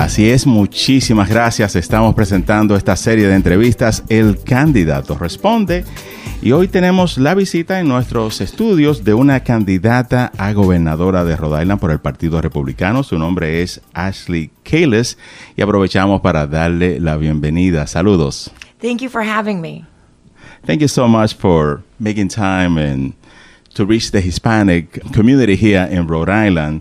Así es, muchísimas gracias. Estamos presentando esta serie de entrevistas El candidato responde y hoy tenemos la visita en nuestros estudios de una candidata a gobernadora de Rhode Island por el Partido Republicano. Su nombre es Ashley Kales y aprovechamos para darle la bienvenida. Saludos. Thank you for having me. Thank you so much for making time and to reach the Hispanic community here in Rhode Island.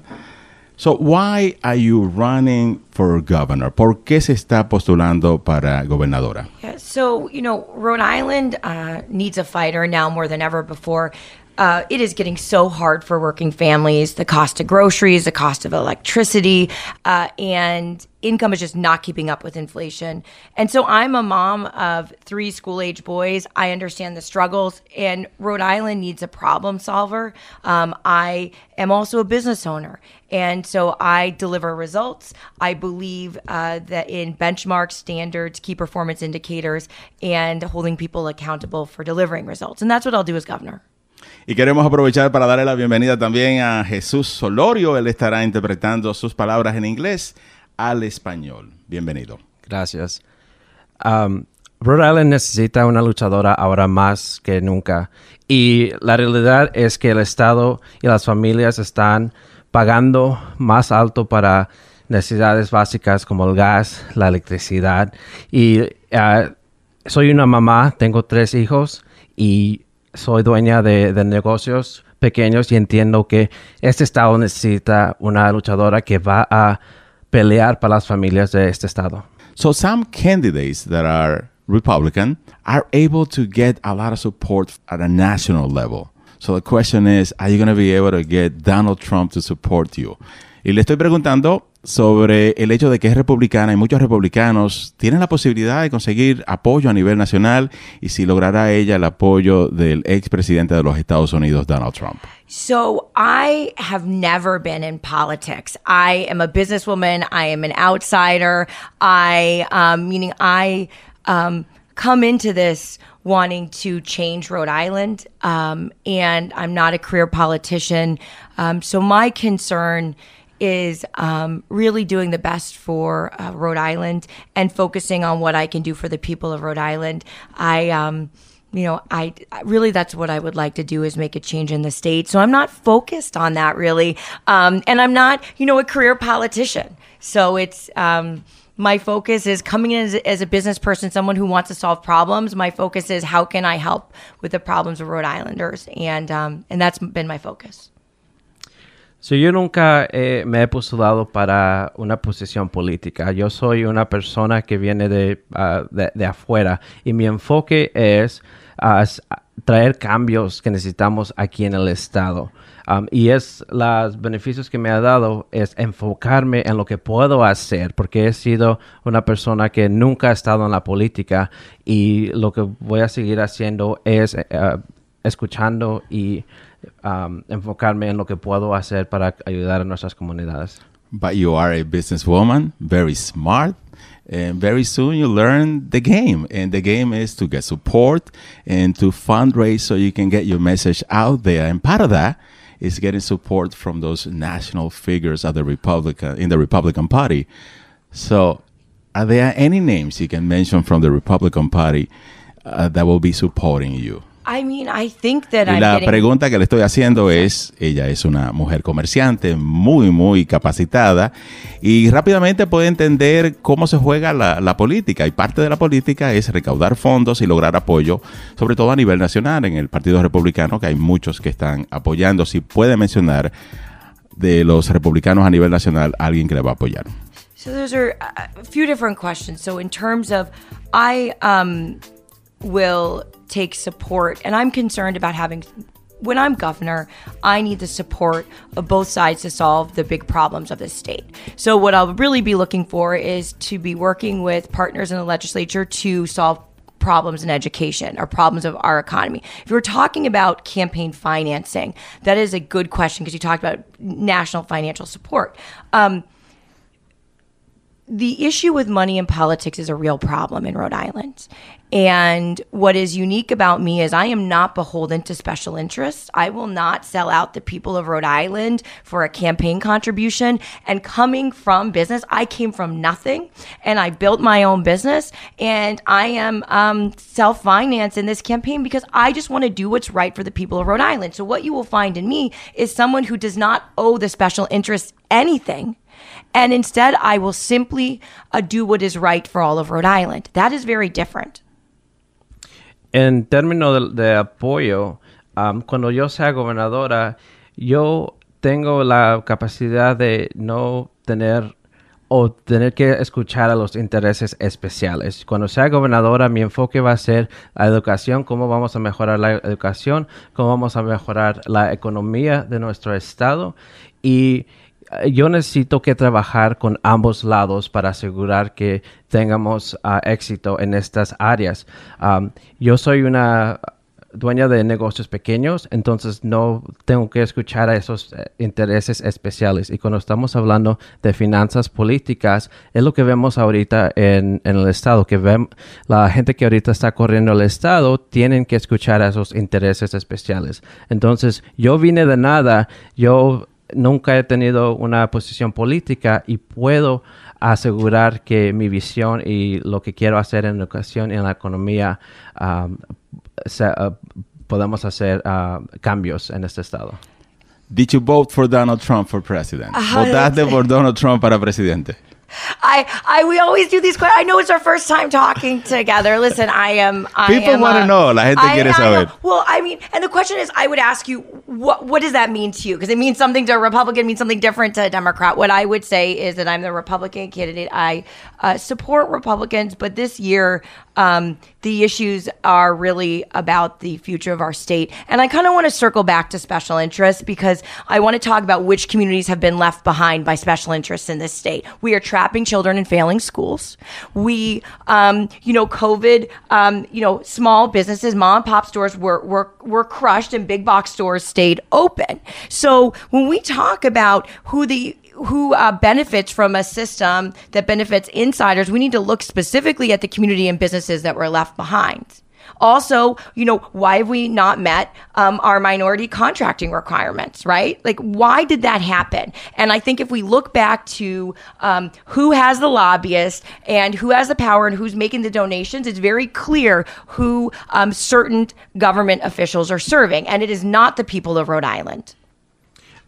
So why are you running for governor? ¿Por qué se está postulando para gobernadora? Yeah, so, you know, Rhode Island uh, needs a fighter now more than ever before. Uh, it is getting so hard for working families. The cost of groceries, the cost of electricity, uh, and income is just not keeping up with inflation. And so I'm a mom of three school age boys. I understand the struggles, and Rhode Island needs a problem solver. Um, I am also a business owner. And so I deliver results. I believe uh, that in benchmark standards, key performance indicators, and holding people accountable for delivering results. And that's what I'll do as governor. Y queremos aprovechar para darle la bienvenida también a Jesús Solorio. Él estará interpretando sus palabras en inglés al español. Bienvenido. Gracias. Um, Rhode Island necesita una luchadora ahora más que nunca. Y la realidad es que el Estado y las familias están pagando más alto para necesidades básicas como el gas, la electricidad. Y uh, soy una mamá, tengo tres hijos y soy dueña de, negocios pequeños y entiendo que este estado necesita una luchadora que va a pelear para las familias de este estado. So some candidates that are Republican are able to get a lot of support at a national level. So the question is, are you going to be able to get Donald Trump to support you? Y le estoy preguntando sobre el hecho de que es republicana y muchos republicanos tienen la posibilidad de conseguir apoyo a nivel nacional y si logrará ella el apoyo del expresidente de los Estados Unidos, Donald Trump. So I have never been in politics. I am a businesswoman. I am an outsider. I, um, meaning I um, come into this wanting to change Rhode Island, um, and I'm not a career politician. Um, so my concern is um, really doing the best for uh, Rhode Island and focusing on what I can do for the people of Rhode Island. I, um, you know, I really that's what I would like to do is make a change in the state. So I'm not focused on that really, um, and I'm not, you know, a career politician. So it's um, my focus is coming in as, as, a business person, someone who wants to solve problems. My focus is how can I help with the problems of Rhode Islanders, and um, and that's been my focus. So, yo nunca eh, me he postulado para una posición política. Yo soy una persona que viene de, uh, de, afuera y mi enfoque es uh, traer cambios que necesitamos aquí en el estado. Um, y es los beneficios que me ha dado es enfocarme en lo que puedo hacer, porque he sido una persona que nunca ha estado en la política y lo que voy a seguir haciendo es uh, escuchando y um, enfocarme en lo que puedo hacer para ayudar a nuestras comunidades. But you are a businesswoman, very smart, and very soon you learn the game. And the game is to get support and to fundraise so you can get your message out there. And part of that is getting support from those national figures of the Republican in the Republican Party. So, are there any names you can mention from the Republican Party uh, that will be supporting you? I mean, I think that y I'm la getting... pregunta que le estoy haciendo es, ella es una mujer comerciante muy, muy capacitada y rápidamente puede entender cómo se juega la, la, política. Y parte de la política es recaudar fondos y lograr apoyo, sobre todo a nivel nacional, en el Partido Republicano, que hay muchos que están apoyando. Si puede mencionar de los republicanos a nivel nacional alguien que le va a apoyar. So those are a few different questions. So in terms of, I um, will take support, and I'm concerned about having. When I'm governor, I need the support of both sides to solve the big problems of the state. So, what I'll really be looking for is to be working with partners in the legislature to solve problems in education or problems of our economy. If you're talking about campaign financing, that is a good question because you talked about national financial support. Um, the issue with money in politics is a real problem in Rhode Island. And what is unique about me is I am not beholden to special interests. I will not sell out the people of Rhode Island for a campaign contribution. And coming from business, I came from nothing and I built my own business. And I am um, self financed in this campaign because I just want to do what's right for the people of Rhode Island. So, what you will find in me is someone who does not owe the special interests anything and instead I will simply uh, do what is right for all of Rhode Island. That is very different. En términos de, apoyo, um, cuando yo sea gobernadora, yo tengo la capacidad de no tener o tener que escuchar a los intereses especiales. Cuando sea gobernadora, mi enfoque va a ser la educación, cómo vamos a mejorar la educación, cómo vamos a mejorar la economía de nuestro estado y yo necesito que trabajar con ambos lados para asegurar que tengamos uh, éxito en estas áreas. Yo soy una dueña de negocios pequeños, entonces no tengo que escuchar a esos eh, intereses especiales. Y cuando estamos hablando de finanzas políticas, es lo que vemos ahorita en, el Estado, que la gente que ahorita está corriendo el Estado tienen que escuchar a esos intereses especiales. Entonces, yo vine de nada, yo nunca he tenido una posición política y puedo asegurar que mi visión y lo que quiero hacer en educación y en la economía um, se, uh, podemos hacer uh, cambios en este estado. Did you vote for Donald Trump for president? ¿Votaste por Donald Trump para presidente? I, I, we always do these questions. I know it's our first time talking together. Listen, I am. I People want to a- know. La gente I- quiere I saber. know. Well, I mean, and the question is, I would ask you, what what does that mean to you? Because it means something to a Republican, means something different to a Democrat. What I would say is that I'm the Republican candidate. I uh, support Republicans, but this year, um, the issues are really about the future of our state. And I kind of want to circle back to special interests because I want to talk about which communities have been left behind by special interests in this state. We are trapping children in failing schools. We, um, you know, COVID, um, you know, small businesses, mom and pop stores were, were, were crushed and big box stores stayed open. So when we talk about who the, who uh, benefits from a system that benefits insiders, we need to look specifically at the community and businesses that were left behind. Also, you know, why have we not met um, our minority contracting requirements, right? Like, why did that happen? And I think if we look back to um, who has the lobbyist and who has the power and who's making the donations, it's very clear who um, certain government officials are serving. And it is not the people of Rhode Island.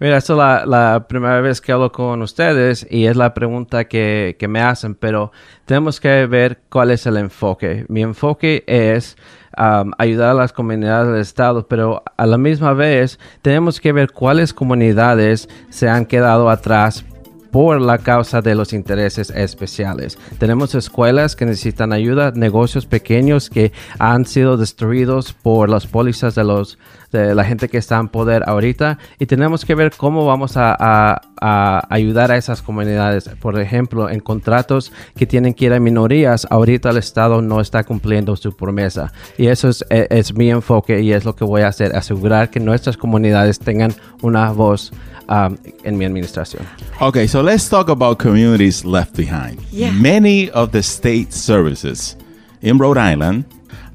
Mira, esta es la, primera vez que hablo con ustedes y es la pregunta que, que me hacen, pero tenemos que ver cuál es el enfoque. Mi enfoque es um, ayudar a las comunidades del Estado, pero a la misma vez tenemos que ver cuáles comunidades se han quedado atrás por la causa de los intereses especiales. Tenemos escuelas que necesitan ayuda, negocios pequeños que han sido destruidos por las pólizas de los de la gente que está en poder ahorita y tenemos que ver cómo vamos a, a- a ayudar a esas comunidades. Por ejemplo, en contratos que tienen que ir a minorías, ahorita el Estado no está cumpliendo su promesa y eso es, es- es mi enfoque y es lo que voy a hacer, asegurar que nuestras comunidades tengan una voz um, en mi administración. Okay, so let's talk about communities left behind. Yeah. Many of the state services in Rhode Island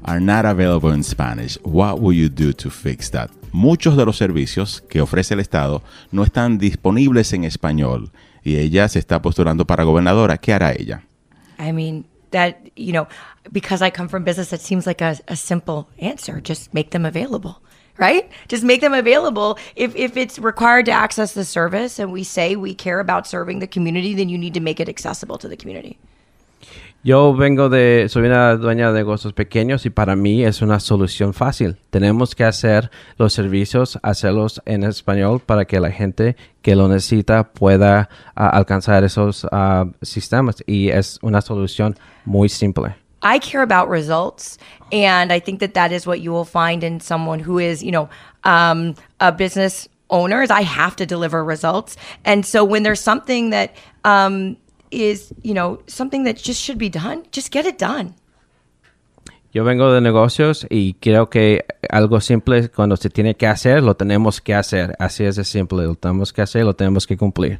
are not available in Spanish. What will you do to fix that? Muchos de los servicios que ofrece el Estado no están disponibles en español y ella se está postulando para gobernadora. ¿Qué hará ella? I mean, that, you know, because I come from business, it seems like a, a simple answer. Just make them available, right? Just make them available. If, if it's required to access the service and we say we care about serving the community, then you need to make it accessible to the community. Yo vengo de, soy una dueña de negocios pequeños y para mí es una solución fácil. Tenemos que hacer los servicios, hacerlos en español para que la gente que lo necesita pueda ah, alcanzar esos ah, sistemas y es una solución muy simple. I care about results, and I think that that is what you will find in someone who is, you know, um, a business owner. Is I have to deliver results, and so when there's something that um, is, you know, something that just should be done, just get it done. Yo vengo de negocios y creo que algo simple cuando se tiene que hacer, lo tenemos que hacer. Así es de simple, lo tenemos que hacer, lo tenemos que cumplir.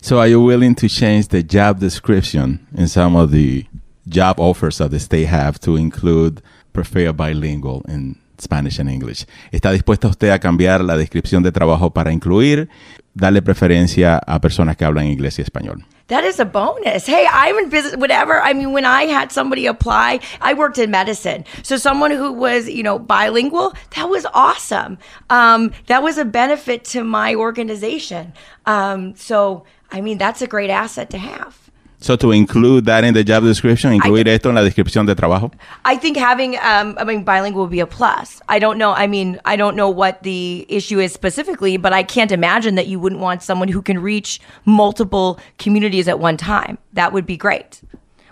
So are you willing to change the job description in some of the job offers that the state have to include prefer bilingual in Spanish and English? ¿Está dispuesta usted a cambiar la descripción de trabajo para incluir, darle preferencia a personas que hablan inglés y español? That is a bonus. Hey, I'm in business, whatever. I mean, when I had somebody apply, I worked in medicine. So someone who was, you know, bilingual, that was awesome. Um, that was a benefit to my organization. Um, so, I mean, that's a great asset to have. So to include that in the job description, incluir esto en la descripción de trabajo. I think having, um, I mean, bilingual will be a plus. I don't know. I mean, I don't know what the issue is specifically, but I can't imagine that you wouldn't want someone who can reach multiple communities at one time. That would be great.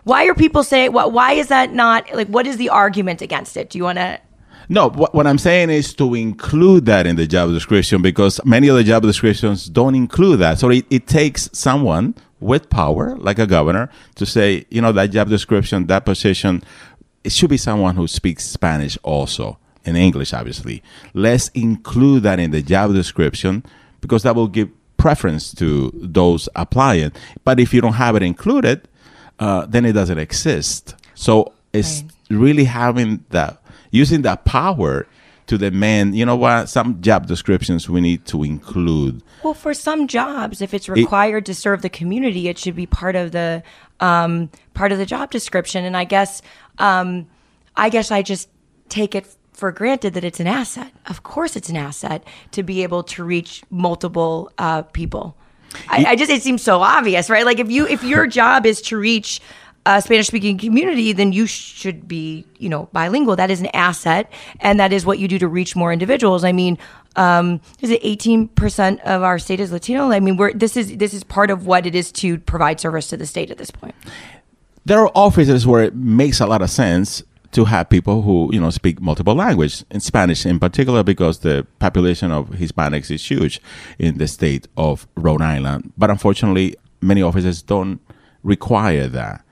Why are people saying? What? Why is that not like? What is the argument against it? Do you want to? No, what, what I'm saying is to include that in the job description because many of the job descriptions don't include that. So it, it takes someone with power, like a governor, to say, you know, that job description, that position, it should be someone who speaks Spanish also, in English, obviously. Let's include that in the job description because that will give preference to those applying. But if you don't have it included, uh, then it doesn't exist. So it's Right. really having that, using that power to demand, you know what, some job descriptions we need to include. Well, for some jobs, if it's required to serve the community, it should be part of the um, part of the job description. And I guess, um, I guess I just take it for granted that it's an asset. Of course, it's an asset to be able to reach multiple uh, people. I, I just it seems so obvious, right? Like if you if your job is to reach a Spanish speaking community, then you should be, you know, bilingual. That is an asset, and that is what you do to reach more individuals. I mean, um, is it eighteen percent of our state is Latino? I mean, we're this is this is part of what it is to provide service to the state at this point. there are offices where it makes a lot of sense to have people who you know speak multiple languages in Spanish in particular because the population of Hispanics is huge in the state of Rhode Island but unfortunately many offices don't require that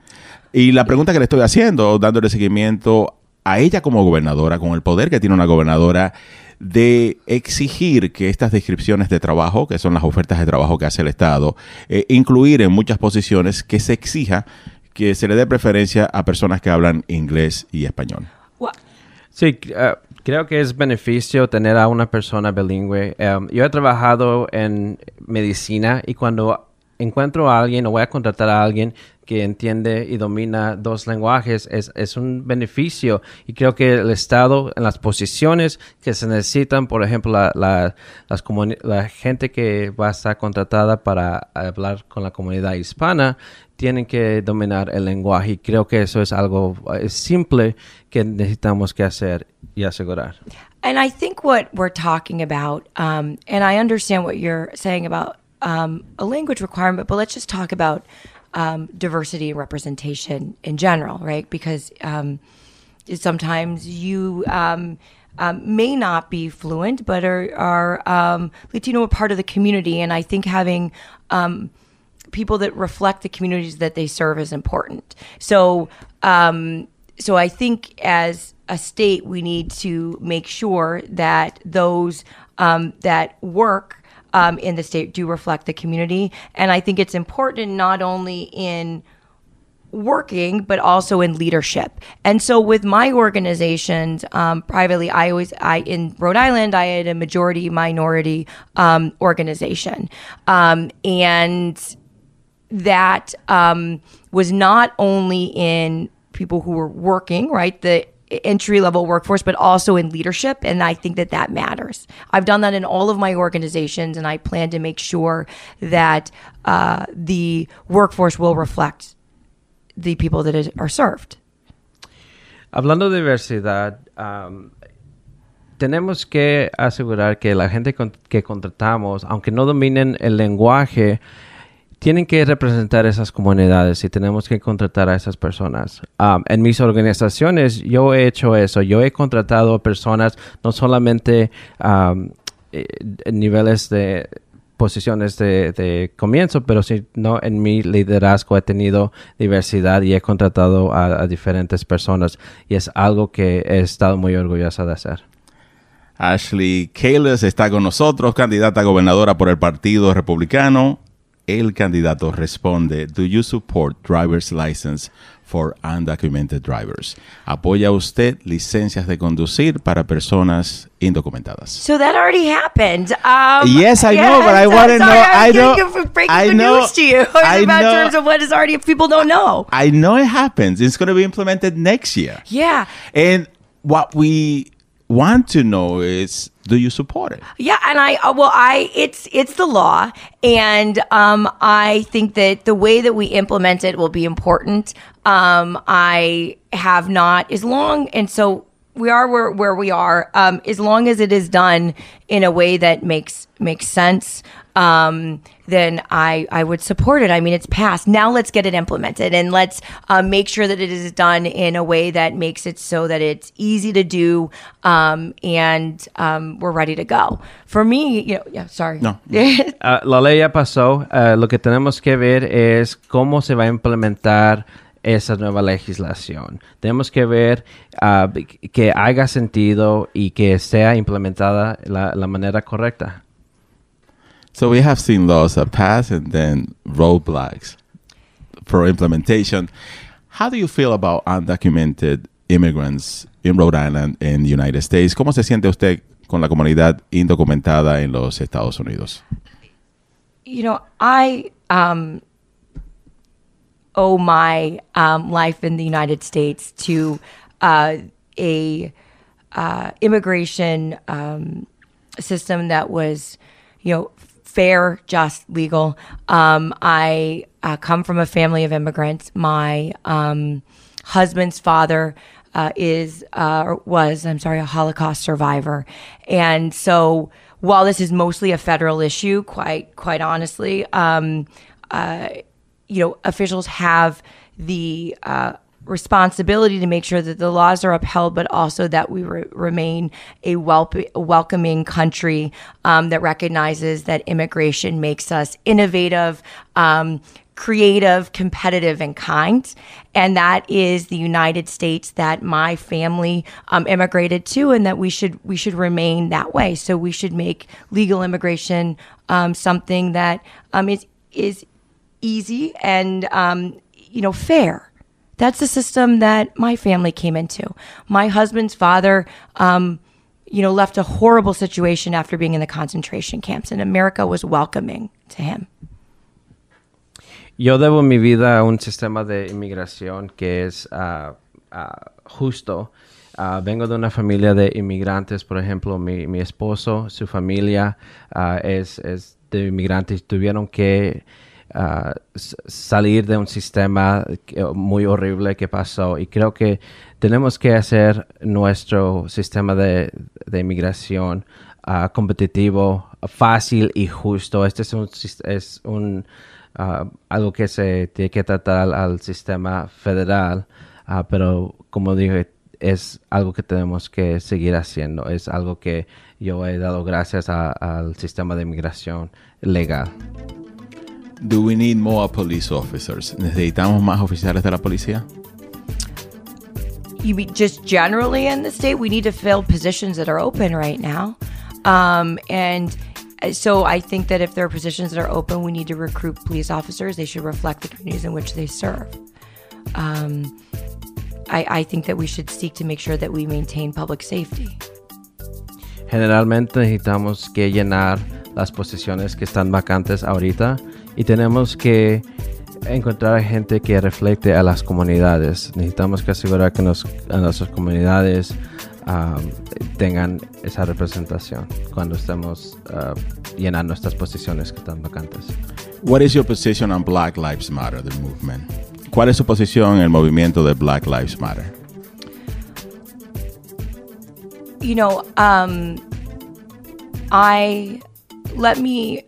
y la pregunta que le estoy haciendo dándole seguimiento a ella como gobernadora con el poder que tiene una gobernadora de exigir que estas descripciones de trabajo, que son las ofertas de trabajo que hace el Estado, eh, incluir en muchas posiciones que se exija que se le dé preferencia a personas que hablan inglés y español. Sí, uh, creo que es beneficio tener a una persona bilingüe. Um, yo he trabajado en medicina y cuando encuentro a alguien o voy a contratar a alguien que entiende y domina dos lenguajes, es, es un beneficio. Y creo que el Estado, en las posiciones que se necesitan, por ejemplo, la, la, las la gente que va a estar contratada para hablar con la comunidad hispana, tienen que dominar el lenguaje y creo que eso es algo eh, simple que necesitamos que hacer y asegurar. And I think what we're talking about, um, and I understand what you're saying about um, a language requirement, but let's just talk about um, diversity and representation in general, right? Because um, sometimes you um, um, may not be fluent, but are, are um, Latino, a part of the community. And I think having um, people that reflect the communities that they serve is important. So, so I think as a state, we need to make sure that those that work um, in the state do reflect the community. And I think it's important not only in working but also in leadership. And so with my organizations um, privately i always i in rhode island i had a majority minority um, organization. Um, and that um, was not only in people who were working right? The entry level workforce but also in leadership and i think that that matters i've done that in all of my organizations and i plan to make sure that uh, the workforce will reflect the people that are served. Hablando de diversidad, um, tenemos que asegurar que la gente con- que contratamos, aunque no dominen el lenguaje, tienen que representar esas comunidades y tenemos que contratar a esas personas. Um, en mis organizaciones yo he hecho eso, yo he contratado personas no solamente um, eh, en niveles de posiciones de, comienzo, pero sino en mi liderazgo he tenido diversidad y he contratado a, a diferentes personas y es algo que he estado muy orgullosa de hacer. Ashley Kales está con nosotros, candidata a gobernadora por el Partido Republicano. El candidato responde, Do you support driver's license for undocumented drivers? ¿Apoya usted licencias de conducir para personas indocumentadas? So that already happened. Um, Yes, I know, but I wanna know- sorry, I I'm know- getting- breaking I the know- news to you I about know- terms of what is already people don't know. I know it happens. It's going to be implemented next year. Yeah. And what we want to know is, do you support it? Yeah, and I uh, well, I it's it's the law, and um, I think that the way that we implement it will be important. Um, I have not as long, and so we are where where we are. Um, as long as it is done in a way that makes makes sense, um, then I I would support it. I mean, it's passed. Now let's get it implemented, and let's uh, make sure that it is done in a way that makes it so that it's easy to do, um, and um, we're ready to go. For me, you know, yeah, sorry. No. Ah, la ley ya pasó. Ah, lo que tenemos que ver es cómo se va a implementar esa nueva legislación. Tenemos que ver ah, que haga sentido y que sea implementada la, la manera correcta. So we have seen laws that pass and then roadblocks for implementation. How do you feel about undocumented immigrants in Rhode Island and the United States? ¿Cómo se siente usted con la comunidad indocumentada en los Estados Unidos? you know, I um, owe my um, life in the United States to uh, a uh, immigration um, system that was, you know, fair, just, legal. Um, I uh, come from a family of immigrants. My um, husband's father uh, is uh, was I'm sorry a Holocaust survivor, and so while this is mostly a federal issue, quite quite honestly, um, uh, you know, officials have the uh, responsibility to make sure that the laws are upheld, but also that we re- remain a, welcoming country um, that recognizes that immigration makes us innovative. Um, creative, competitive, and kind. And that is the United States that my family um, immigrated to, and that we should we should remain that way. So we should make legal immigration um, something that um, is is easy and um, you know fair. That's the system that my family came into. My husband's father. Um, you know, left a horrible situation after being in the concentration camps, and America was welcoming to him. Yo debo mi vida a un sistema de inmigración que es ah, ah, justo. Ah, vengo de una familia de inmigrantes, por ejemplo, mi, mi esposo, su familia es, es de inmigrantes. Tuvieron que salir de un sistema muy horrible que pasó y creo que tenemos que hacer nuestro sistema de, de inmigración ah, competitivo, fácil y justo. Este es un, es un ah, algo que se tiene que tratar al, al sistema federal, ah, pero como dije, es algo que tenemos que seguir haciendo. Es algo que yo he dado gracias a- al sistema de inmigración legal. Do we need more police officers? ¿Necesitamos más oficiales de la policía? you mean just generally in the state, we need to fill positions that are open right now. Um, and uh, so I think that if there are positions that are open, we need to recruit police officers. They should reflect the communities in which they serve. Um, I, I think that we should seek to make sure that we maintain public safety. Generalmente necesitamos que llenar las posiciones que están vacantes ahorita y tenemos que encontrar gente que refleje a las comunidades. Necesitamos que asegurar que nos, a nuestras comunidades um, tengan esa representación cuando estemos uh, llenando nuestras posiciones que están vacantes. What is your position on Black Lives Matter, the movement? ¿Cuál es su posición en el movimiento de Black Lives Matter? you know, um, I let me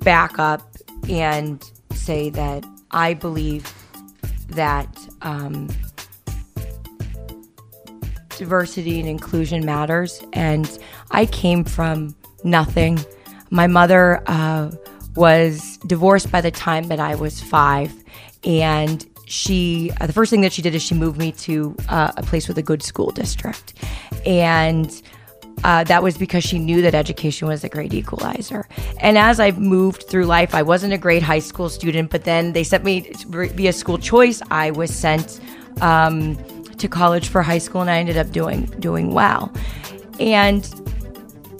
back up and say that I believe that um, diversity and inclusion matters. And I came from nothing. My mother uh, was divorced by the time that I was five, and she uh, the first thing that she did is she moved me to uh, a place with a good school district, and uh, that was because she knew that education was a great equalizer. And as I moved through life, I wasn't a great high school student, but then they sent me via school choice. I was sent um, to college for high school, and I ended up doing doing well. And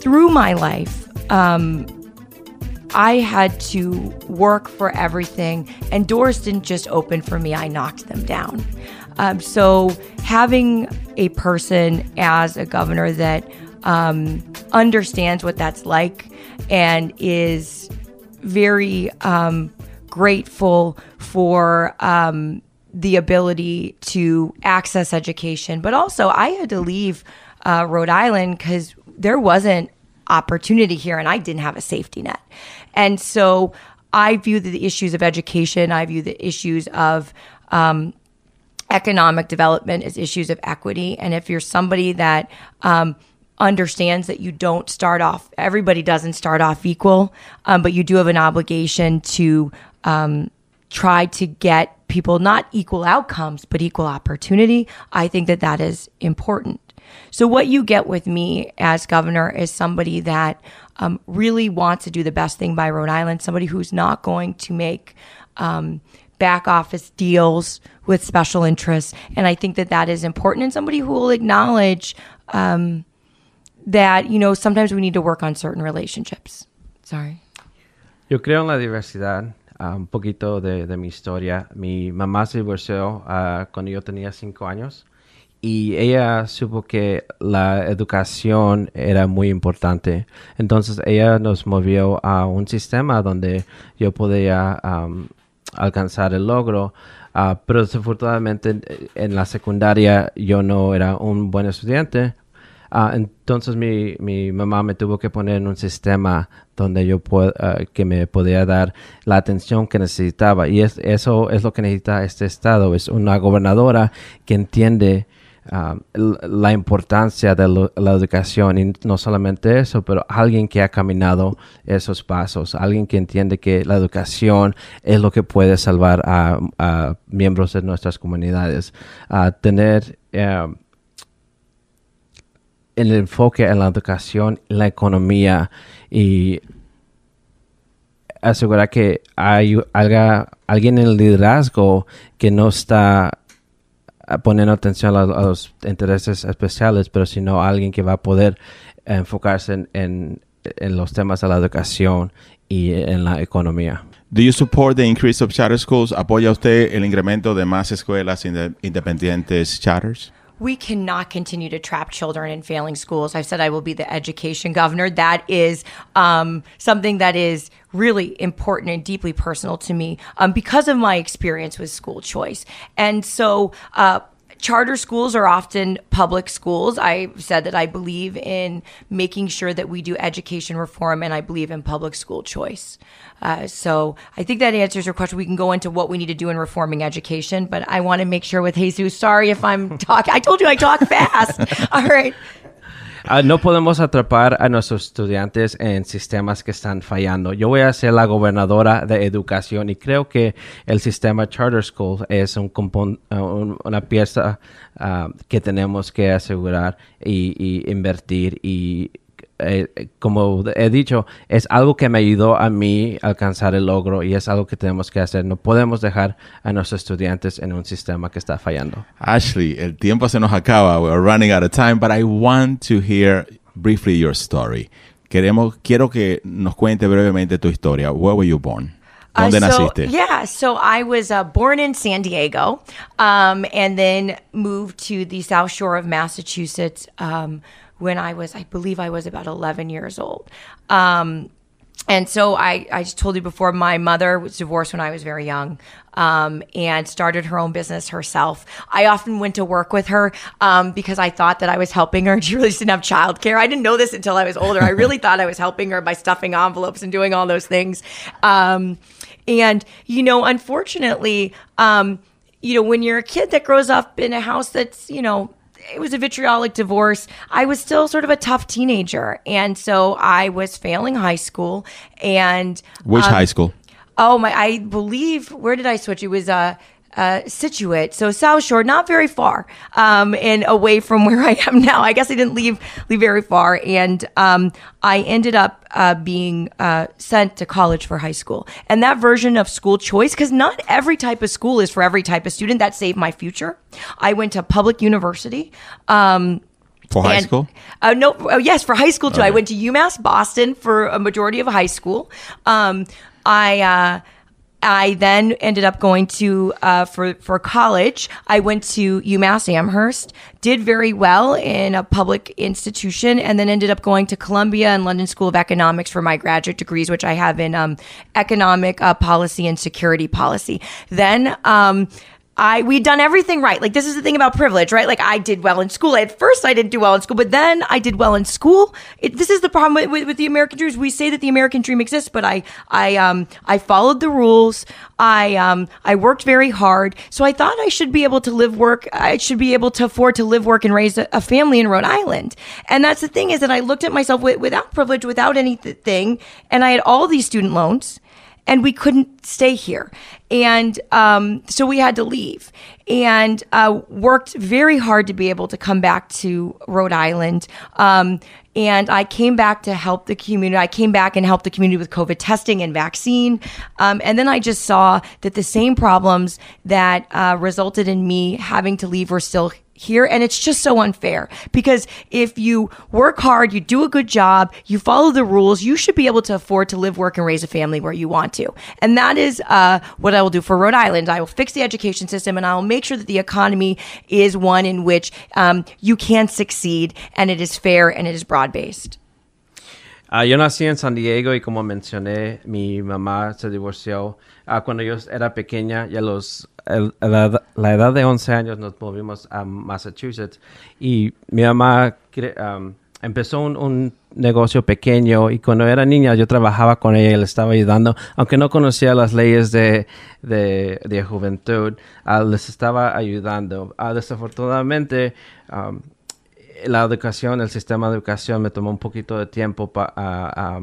through my life, um, I had to work for everything, and doors didn't just open for me, I knocked them down. Um, so, having a person as a governor that um, understands what that's like and is very um, grateful for um, the ability to access education. But also, I had to leave uh, Rhode Island because there wasn't opportunity here and I didn't have a safety net. And so I view the issues of education, I view the issues of um, economic development as issues of equity. And if you're somebody that um, understands that you don't start off, everybody doesn't start off equal, um, but you do have an obligation to um, try to get people not equal outcomes, but equal opportunity. I think that that is important. So, what you get with me as governor is somebody that um, really wants to do the best thing by Rhode Island, somebody who's not going to make um, back office deals with special interests. And I think that that is important, and somebody who will acknowledge um, that, you know, sometimes we need to work on certain relationships. Sorry. Yo creo en la diversidad. Uh, un poquito de, mi historia. Mi mamá se divorció uh, cuando yo tenía cinco años y ella supo que la educación era muy importante. Entonces ella nos movió a un sistema donde yo podía alcanzar el logro. Uh, pero desafortunadamente en la secundaria yo no era un buen estudiante. Uh, entonces mi, mi, mamá me tuvo que poner en un sistema donde yo uh, que me podía dar la atención que necesitaba. Y es, eso es lo que necesita este estado. Es una gobernadora que entiende Um, la importancia de la educación y no solamente eso, pero alguien que ha caminado esos pasos, alguien que entiende que la educación es lo que puede salvar a, a miembros de nuestras comunidades. tener um, el enfoque en la educación, la economía y asegurar que hay alguien en el liderazgo que no está poniendo atención a, los intereses especiales, pero sino alguien que va a poder enfocarse en, en, los temas de la educación y en la economía. Do you support the increase of charter schools? ¿Apoya usted el incremento de más escuelas independientes charters? We cannot continue to trap children in failing schools. I've said I will be the education governor. That is um, something that is really important and deeply personal to me um, because of my experience with school choice. And so, uh, charter schools are often public schools. I said that I believe in making sure that we do education reform and I believe in public school choice. Uh, so I think that answers your question. We can go into what we need to do in reforming education, but I want to make sure with Jesus. Sorry if I'm talking. I told you I talk fast. All right. Uh, no podemos atrapar a nuestros estudiantes en sistemas que están fallando. Yo voy a ser la gobernadora de educación y creo que el sistema Charter School es un, uh, una pieza uh, que tenemos que asegurar y, y invertir y eh, como he dicho, es algo que me ayudó a mí alcanzar el logro y es algo que tenemos que hacer. No podemos dejar a nuestros estudiantes en un sistema que está fallando. Ashley, el tiempo se nos acaba. We're running out of time, but I want to hear briefly your story. Queremos, quiero que nos cuente brevemente tu historia. Where were you born? ¿Dónde uh, so, naciste? Yeah, so I was uh, born in San Diego um, and then moved to the South Shore of Massachusetts. Um, when I was, I believe I was about 11 years old. Um, and so I, I just told you before, my mother was divorced when I was very young um, and started her own business herself. I often went to work with her um, because I thought that I was helping her and she really didn't have childcare. I didn't know this until I was older. I really thought I was helping her by stuffing envelopes and doing all those things. Um, and, you know, unfortunately, um, you know, when you're a kid that grows up in a house that's, you know, it was a vitriolic divorce. I was still sort of a tough teenager. And so I was failing high school. And which um, high school? Oh, my, I believe, where did I switch? It was, uh, uh, Scituate, so South Shore, not very far, um, and away from where I am now. I guess I didn't leave leave very far, and um, I ended up uh, being uh, sent to college for high school. And that version of school choice, because not every type of school is for every type of student. That saved my future. I went to public university. Um, For high and- school? Uh, no, oh, yes, for high school too. I went to UMass Boston for a majority of high school. Um, I uh, I then ended up going to uh, for for college. I went to UMass Amherst, did very well in a public institution, and then ended up going to Columbia and London School of Economics for my graduate degrees, which I have in um, economic uh, policy and security policy. Then. Um, I we'd done everything right. Like this is the thing about privilege, right? Like I did well in school. At first, I didn't do well in school, but then I did well in school. It, this is the problem with, with, with the American dreams. We say that the American dream exists, but I I um I followed the rules. I um I worked very hard, so I thought I should be able to live, work. I should be able to afford to live, work, and raise a, a family in Rhode Island. And that's the thing is that I looked at myself with, without privilege, without anything, and I had all these student loans and we couldn't stay here. And um, so we had to leave and uh, worked very hard to be able to come back to Rhode Island. Um, and I came back to help the community. I came back and helped the community with COVID testing and vaccine. Um, and then I just saw that the same problems that uh, resulted in me having to leave were still here and it's just so unfair. Because if you work hard you do a good job you follow the rules you should be able to afford to live work and raise a family where you want to. And that is uh, what i will do for rhode island. I will fix the education system and i will make sure that the economy is one in which um, you can succeed and it is fair and it is broad based Ah, yo nací en San Diego y como mencioné, mi mamá se divorció. Ah, cuando yo era pequeña y a, los, la, edad de 11 años nos movimos a Massachusetts y mi mamá empezó un, negocio pequeño y cuando era niña yo trabajaba con ella y le estaba ayudando, aunque no conocía las leyes de, de, juventud, ah, les estaba ayudando. Ah, desafortunadamente, am, la educación, el sistema de educación me tomó un poquito de tiempo para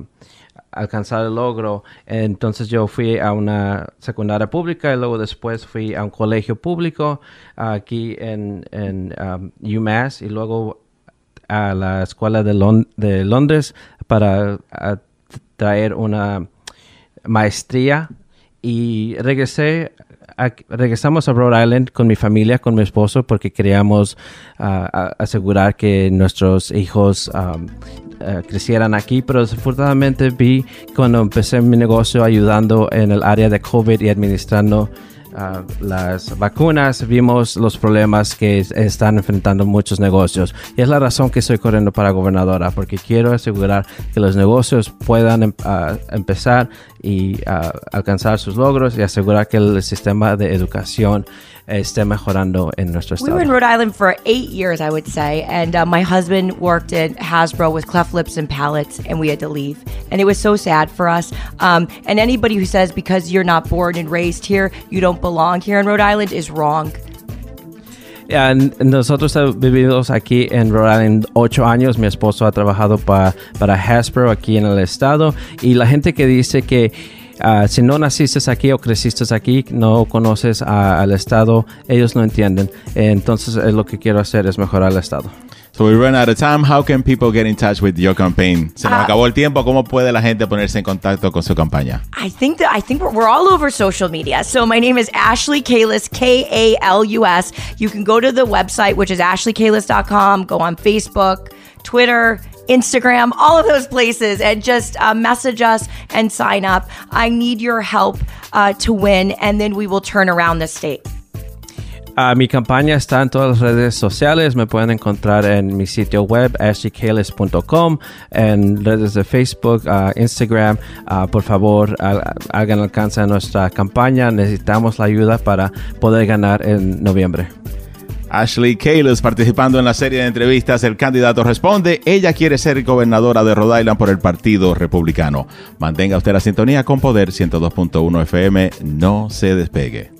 alcanzar el logro. Entonces yo fui a una secundaria pública y luego después fui a un colegio público aquí en, en um, UMass y luego a la escuela de, de Londres para traer una maestría y regresé regresamos a Rhode Island con mi familia, con mi esposo, porque queríamos ah, asegurar que nuestros hijos eh, crecieran aquí, pero desafortunadamente vi cuando empecé mi negocio ayudando en el área de COVID y administrando ah, las vacunas, vimos los problemas que es- están enfrentando muchos negocios. Y es la razón que estoy corriendo para gobernadora, porque quiero asegurar que los negocios puedan em- ah, empezar y ah, alcanzar sus logros y asegurar que el sistema de educación esté mejorando en nuestro We were in Rhode Island for eight years, I would say, and uh, my husband worked at Hasbro with cleft lips and palates, and we had to leave, and it was so sad for us. Um, and anybody who says because you're not born and raised here, you don't belong here in Rhode Island is wrong. Nosotros vivido aquí en Rhode Island ocho años. Mi esposo ha trabajado pa- para Hasbro aquí en el estado. Y la gente que dice que ah, si no naciste aquí o creciste aquí, no conoces a- al estado, ellos no entienden. Entonces, lo que quiero hacer es mejorar el estado. So we run out of time. How can people get in touch with your campaign? Se nos Ah. acabó el tiempo. ¿Cómo puede la gente ponerse en contacto con su campaña? I think that I think we're, we're all over social media. So my name is Ashley Kalus, K A L U S. You can go to the website, which is ashleykalus.com. Go on Facebook, Twitter, Instagram, all of those places, and just uh, message us and sign up. I need your help uh, to win, and then we will turn around the state. Ah, mi campaña está en todas las redes sociales. Me pueden encontrar en mi sitio web, ashleykalis.com, en redes de Facebook, ah, Instagram. Ah, por favor, ha- hagan alcance a nuestra campaña. Necesitamos la ayuda para poder ganar en noviembre. Ashley Kalis participando en la serie de entrevistas El candidato responde. Ella quiere ser gobernadora de Rhode Island por el Partido Republicano. Mantenga usted la sintonía con Poder 102.1 FM. No se despegue.